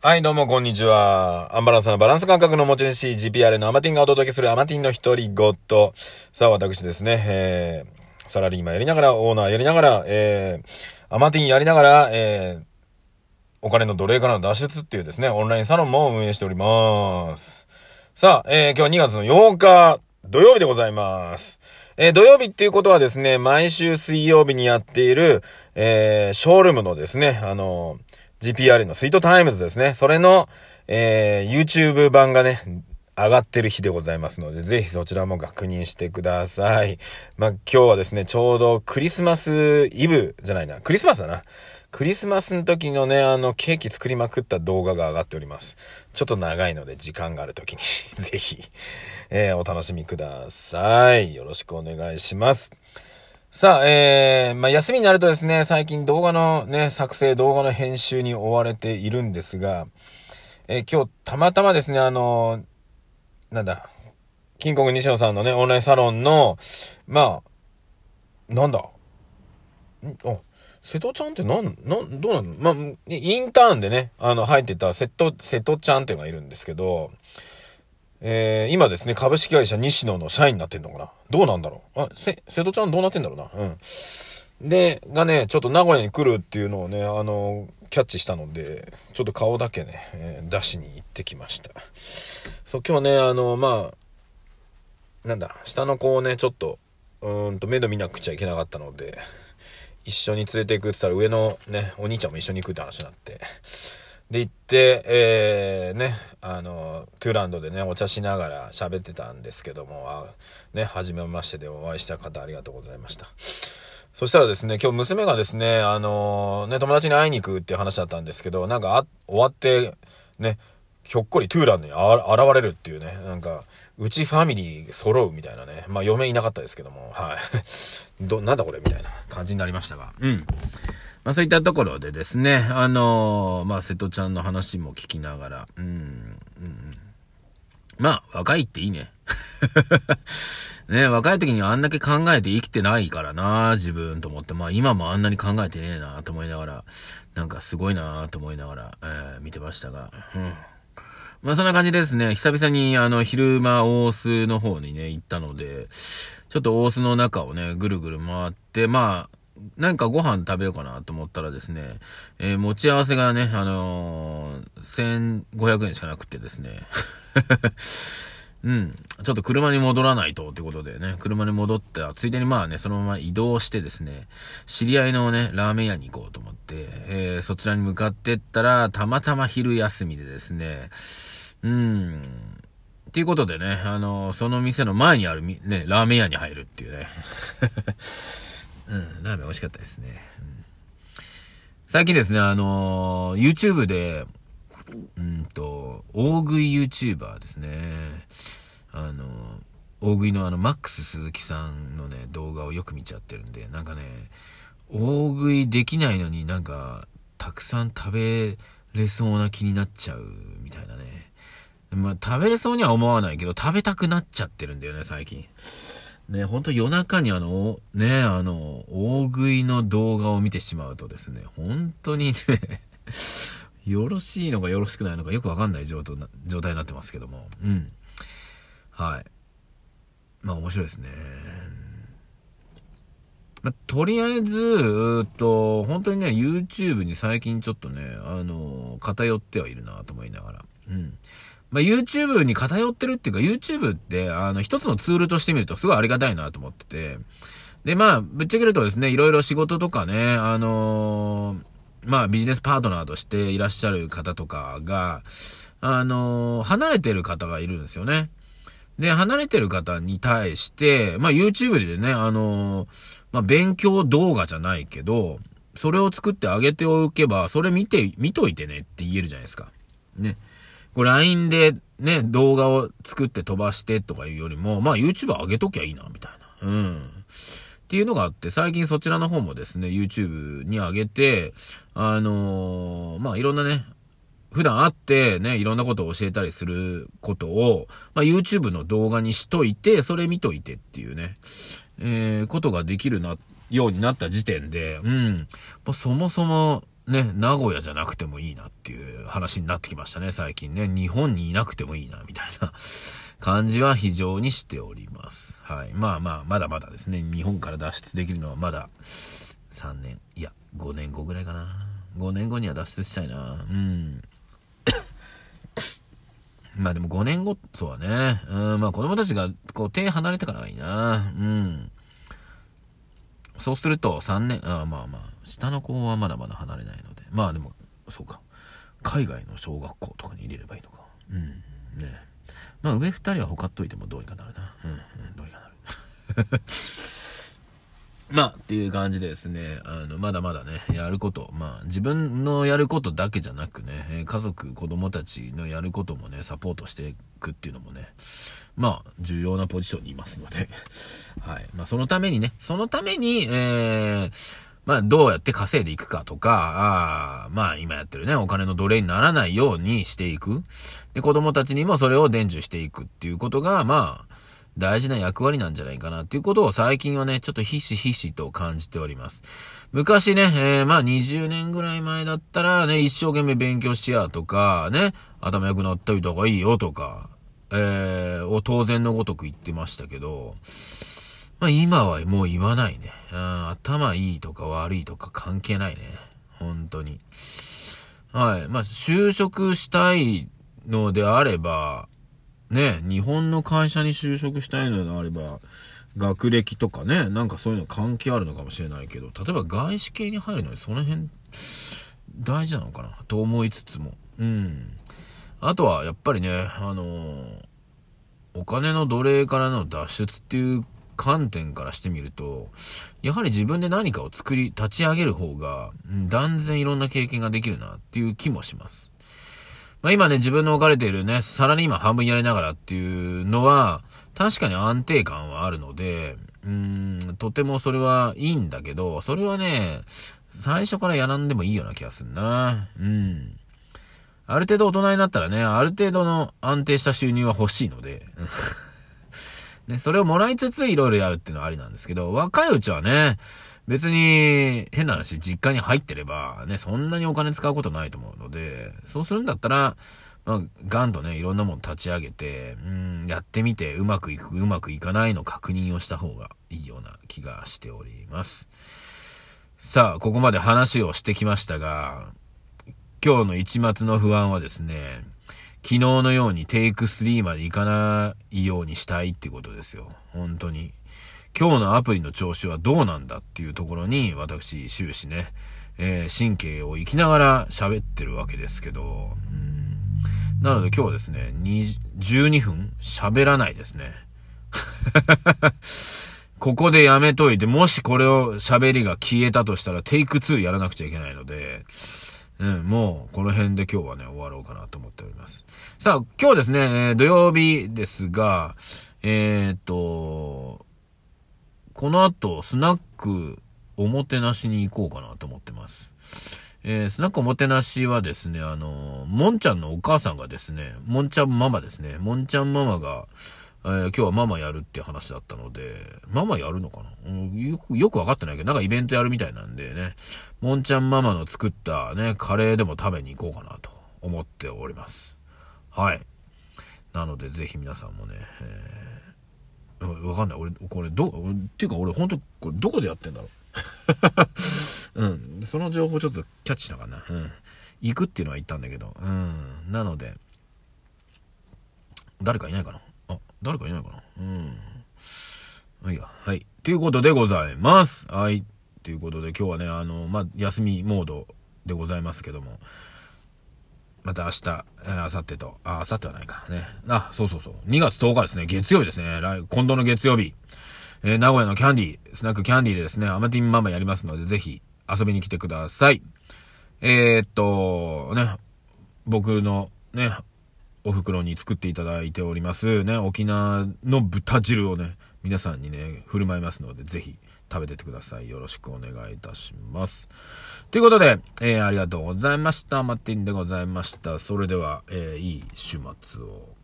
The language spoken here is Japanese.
はい、どうも、こんにちは。アンバランスのバランス感覚の持ち主、GPR のアマティンがお届けするアマティンの一人ごと。さあ、私ですね、えー、サラリーマンやりながら、オーナーやりながら、えー、アマティンやりながら、えー、お金の奴隷からの脱出っていうですね、オンラインサロンも運営しております。さあ、えー、今日は2月の8日、土曜日でございます。えー、土曜日っていうことはですね、毎週水曜日にやっている、えー、ショールームのですね、あのー GPR のスイートタイムズですね。それの、えー、YouTube 版がね、上がってる日でございますので、ぜひそちらも確認してください。まあ、今日はですね、ちょうどクリスマスイブじゃないな、クリスマスだな。クリスマスの時のね、あの、ケーキ作りまくった動画が上がっております。ちょっと長いので、時間がある時に ぜひ、えー、お楽しみください。よろしくお願いします。さあ、えー、まあ、休みになるとですね、最近動画のね、作成、動画の編集に追われているんですが、えー、今日たまたまですね、あのー、なんだ、金国西野さんのね、オンラインサロンの、まあ、なんだ、んあ、瀬戸ちゃんってなん、なん、どうなの？まあ、インターンでね、あの、入ってた瀬戸、瀬戸ちゃんっていうのがいるんですけど、えー、今ですね、株式会社西野の社員になってんのかな？どうなんだろう？あ、せ、瀬戸ちゃんどうなってんだろうな？うん。で、がね、ちょっと名古屋に来るっていうのをね、あの、キャッチしたので、ちょっと顔だけね、えー、出しに行ってきました。そう、今日ね、あの、まあ、なんだ、下の子をね、ちょっと、うんと、目処見なくちゃいけなかったので、一緒に連れて行くって言ったら上のね、お兄ちゃんも一緒に行くって話になって、で、行って、えー、ね、あの、トゥーランドでね、お茶しながら喋ってたんですけども、あね、初めましてでお会いした方ありがとうございました。そしたらですね、今日娘がですね、あのね、友達に会いに行くっていう話だったんですけど、なんか、終わって、ね、ひょっこりトゥーランドに現れるっていうね、なんか、うちファミリー揃うみたいなね、まあ嫁いなかったですけども、はい。ど、なんだこれみたいな感じになりましたが、うん。まあそういったところでですね、あのー、まあ瀬戸ちゃんの話も聞きながら、うん、うん。まあ若いっていいね。ね若い時にあんだけ考えて生きてないからな、自分と思って。まあ今もあんなに考えてねえな、と思いながら、なんかすごいな、と思いながら、えー、見てましたが、うん。まあそんな感じですね。久々にあの昼間大須の方にね、行ったので、ちょっと大須の中をね、ぐるぐる回って、まあ、なんかご飯食べようかなと思ったらですね、えー、持ち合わせがね、あのー、1500円しかなくてですね、うん。ちょっと車に戻らないとってことでね、車に戻って、ついでにまあね、そのまま移動してですね、知り合いのね、ラーメン屋に行こうと思って、えー、そちらに向かってったら、たまたま昼休みでですね、うん。っていうことでね、あのー、その店の前にあるね、ラーメン屋に入るっていうね。うん、ラーメン美味しかったですね。うん、最近ですね、あのー、YouTube で、うんと、大食い YouTuber ですね。あのー、大食いのあの、マックス鈴木さんのね、動画をよく見ちゃってるんで、なんかね、大食いできないのになんか、たくさん食べれそうな気になっちゃうみたいなね。まあ、食べれそうには思わないけど、食べたくなっちゃってるんだよね、最近。ね、ほんと夜中にあの、ね、あの、大食いの動画を見てしまうとですね、本当にね よろしいのかよろしくないのかよくわかんない状態になってますけども。うん。はい。まあ面白いですね。まあ、とりあえず、うっと、本当にね、YouTube に最近ちょっとね、あの、偏ってはいるなと思いながら。うん。まあ、YouTube に偏ってるっていうか、YouTube って、あの、一つのツールとしてみるとすごいありがたいなと思ってて。で、まあ、ぶっちゃけるとですね、いろいろ仕事とかね、あのー、まあ、ビジネスパートナーとしていらっしゃる方とかが、あのー、離れてる方がいるんですよね。で、離れてる方に対して、まあ、YouTube でね、あのー、まあ、勉強動画じゃないけど、それを作ってあげておけば、それ見て、見といてねって言えるじゃないですか。ね。これ LINE でね、動画を作って飛ばしてとかいうよりも、まあ YouTube 上げときゃいいな、みたいな。うん。っていうのがあって、最近そちらの方もですね、YouTube に上げて、あのー、まあいろんなね、普段会ってね、いろんなことを教えたりすることを、まあ YouTube の動画にしといて、それ見といてっていうね、えー、ことができるな、ようになった時点で、うん、まあそもそも、ね、名古屋じゃなくてもいいなっていう話になってきましたね、最近ね。日本にいなくてもいいな、みたいな 感じは非常にしております。はい。まあまあ、まだまだですね、日本から脱出できるのはまだ3年、いや、5年後ぐらいかな。5年後には脱出したいな。うん。まあでも5年後、そうだね。うん、まあ子供たちがこう手離れてからがいいな。うん。そうすると3年、あまあまあ、下の子はまだまだ離れないので。まあでも、そうか。海外の小学校とかに入れればいいのか。うん。ねまあ上2人はほかっといてもどうにかなるな。うん、うん、どうにかなる。まあ、っていう感じでですね、あの、まだまだね、やること、まあ、自分のやることだけじゃなくね、家族、子供たちのやることもね、サポートしていくっていうのもね、まあ、重要なポジションにいますので、はい。まあ、そのためにね、そのために、えー、まあ、どうやって稼いでいくかとか、ああまあ、今やってるね、お金の奴隷にならないようにしていく。で、子供たちにもそれを伝授していくっていうことが、まあ、大事な役割なんじゃないかなっていうことを最近はね、ちょっとひしひしと感じております。昔ね、えー、まあ20年ぐらい前だったらね、一生懸命勉強しやとか、ね、頭良くなったりとかいいよとか、えー、を当然のごとく言ってましたけど、まあ今はもう言わないね。うん、頭いいとか悪いとか関係ないね。本当に。はい。まあ就職したいのであれば、ね、日本の会社に就職したいのであれば、学歴とかね、なんかそういうの関係あるのかもしれないけど、例えば外資系に入るのにその辺、大事なのかな？と思いつつも。うん。あとは、やっぱりね、あのー、お金の奴隷からの脱出っていう観点からしてみると、やはり自分で何かを作り、立ち上げる方が、断然いろんな経験ができるなっていう気もします。まあ、今ね、自分の置かれているね、サラリーマン半分やりながらっていうのは、確かに安定感はあるので、うーん、とてもそれはいいんだけど、それはね、最初からやらんでもいいような気がするな。うん。ある程度大人になったらね、ある程度の安定した収入は欲しいので、ね、それをもらいつついろいろやるっていうのはありなんですけど、若いうちはね、別に、変な話、実家に入ってれば、ね、そんなにお金使うことないと思うので、そうするんだったら、まあ、ガンとね、いろんなもの立ち上げて、うん、やってみて、うまくいく、うまくいかないの確認をした方がいいような気がしております。さあ、ここまで話をしてきましたが、今日の一末の不安はですね、昨日のようにテイク3まで行かないようにしたいってことですよ。本当に。今日のアプリの調子はどうなんだっていうところに、私、終始ね、えー、神経を生きながら喋ってるわけですけど、うんなので今日はですね、12分喋らないですね。ここでやめといて、もしこれを喋りが消えたとしたら、テイク2やらなくちゃいけないので、うん、もう、この辺で今日はね、終わろうかなと思っております。さあ、今日ですねえ、土曜日ですが、えー、っと、この後、スナックおもてなしに行こうかなと思ってます。えー、スナックおもてなしはですね、あのもんちゃんのお母さんがですね、もんちゃんママですね、もんちゃんママが、えー、今日はママやるって話だったので、ママやるのかな、うん、よく、よくわかってないけど、なんかイベントやるみたいなんでね、もんちゃんママの作ったね、カレーでも食べに行こうかなと思っております。はい。なので、ぜひ皆さんもね、えーわかんない。俺、これ、ど、っていうか俺、ほんと、これ、どこでやってんだろう？うん。その情報ちょっとキャッチしたかな？うん。行くっていうのは言ったんだけど。うん。なので、誰かいないかな、誰かいないかな？うん。いいや。はい。ということでございます。はい。ということで今日はね、あの、まあ、休みモードでございますけども、また明日、えー、明後日と、あ、明後日はないかね。あ、そうそうそう。2月10日ですね。月曜日ですね。来、今度の月曜日。えー、名古屋のキャンディー、スナックキャンディーでですね、アマティンママやりますので、ぜひ遊びに来てください。えー、っと、ね、僕のね、お袋に作っていただいております、ね、沖縄の豚汁をね、皆さんにね、振る舞いますので、ぜひ食べててください。よろしくお願いいたします。ということで、えー、ありがとうございました。マッティンでございました。それでは、えー、いい週末を。